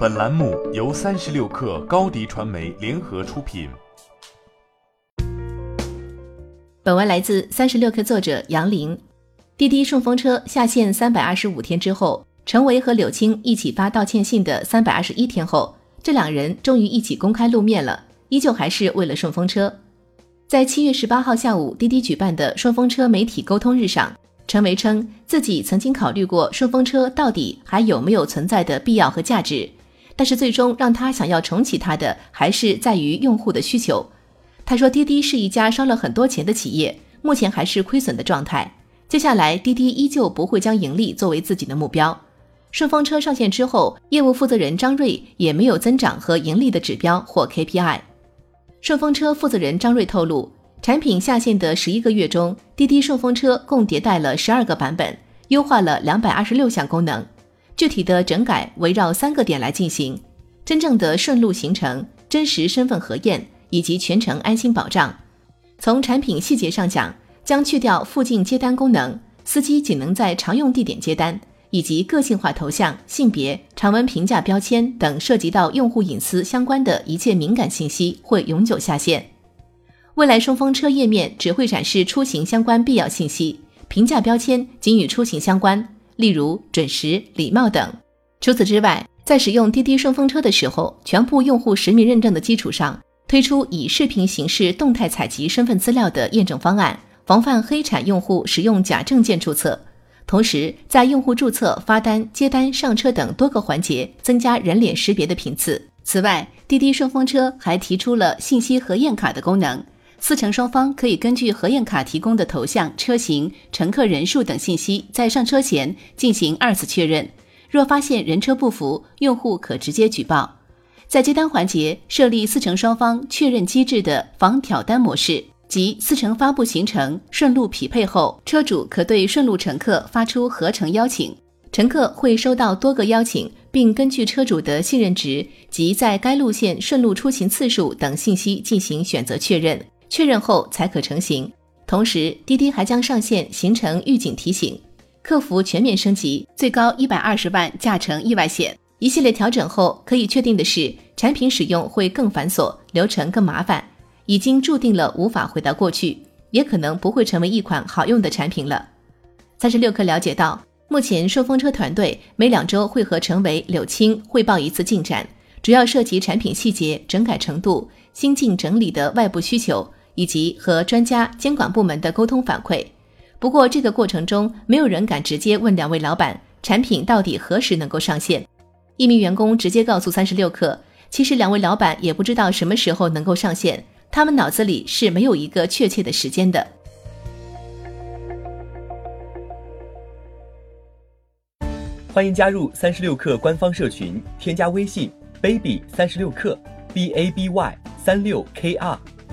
本栏目由三十六氪高低传媒联合出品。本文来自三十六氪作者杨林。滴滴顺风车下线三百二十五天之后，陈维和柳青一起发道歉信的三百二十一天后，这两人终于一起公开露面了，依旧还是为了顺风车。在七月十八号下午，滴滴举办的顺风车媒体沟通日上。陈维称自己曾经考虑过顺风车到底还有没有存在的必要和价值，但是最终让他想要重启它的还是在于用户的需求。他说，滴滴是一家烧了很多钱的企业，目前还是亏损的状态。接下来，滴滴依旧不会将盈利作为自己的目标。顺风车上线之后，业务负责人张瑞也没有增长和盈利的指标或 KPI。顺风车负责人张瑞透露。产品下线的十一个月中，滴滴顺风车共迭代了十二个版本，优化了两百二十六项功能。具体的整改围绕三个点来进行：真正的顺路行程、真实身份核验以及全程安心保障。从产品细节上讲，将去掉附近接单功能，司机仅能在常用地点接单，以及个性化头像、性别、常温评价标签等涉及到用户隐私相关的一切敏感信息会永久下线。未来顺风车页面只会展示出行相关必要信息，评价标签仅与出行相关，例如准时、礼貌等。除此之外，在使用滴滴顺风车的时候，全部用户实名认证的基础上，推出以视频形式动态采集身份资料的验证方案，防范黑产用户使用假证件注册。同时，在用户注册、发单、接单、上车等多个环节增加人脸识别的频次。此外，滴滴顺风车还提出了信息核验卡的功能。司乘双方可以根据核验卡提供的头像、车型、乘客人数等信息，在上车前进行二次确认。若发现人车不符，用户可直接举报。在接单环节设立司乘双方确认机制的防挑单模式，即司乘发布行程顺路匹配后，车主可对顺路乘客发出合乘邀请，乘客会收到多个邀请，并根据车主的信任值及在该路线顺路出行次数等信息进行选择确认。确认后才可成行。同时，滴滴还将上线行程预警提醒，客服全面升级，最高一百二十万驾乘意外险。一系列调整后，可以确定的是，产品使用会更繁琐，流程更麻烦，已经注定了无法回到过去，也可能不会成为一款好用的产品了。三十六氪了解到，目前顺风车团队每两周会和成为、柳青汇报一次进展，主要涉及产品细节、整改程度、新进整理的外部需求。以及和专家、监管部门的沟通反馈。不过，这个过程中没有人敢直接问两位老板产品到底何时能够上线。一名员工直接告诉三十六氪，其实两位老板也不知道什么时候能够上线，他们脑子里是没有一个确切的时间的。欢迎加入三十六氪官方社群，添加微信 baby 三十六氪 b a b y 三六 k r。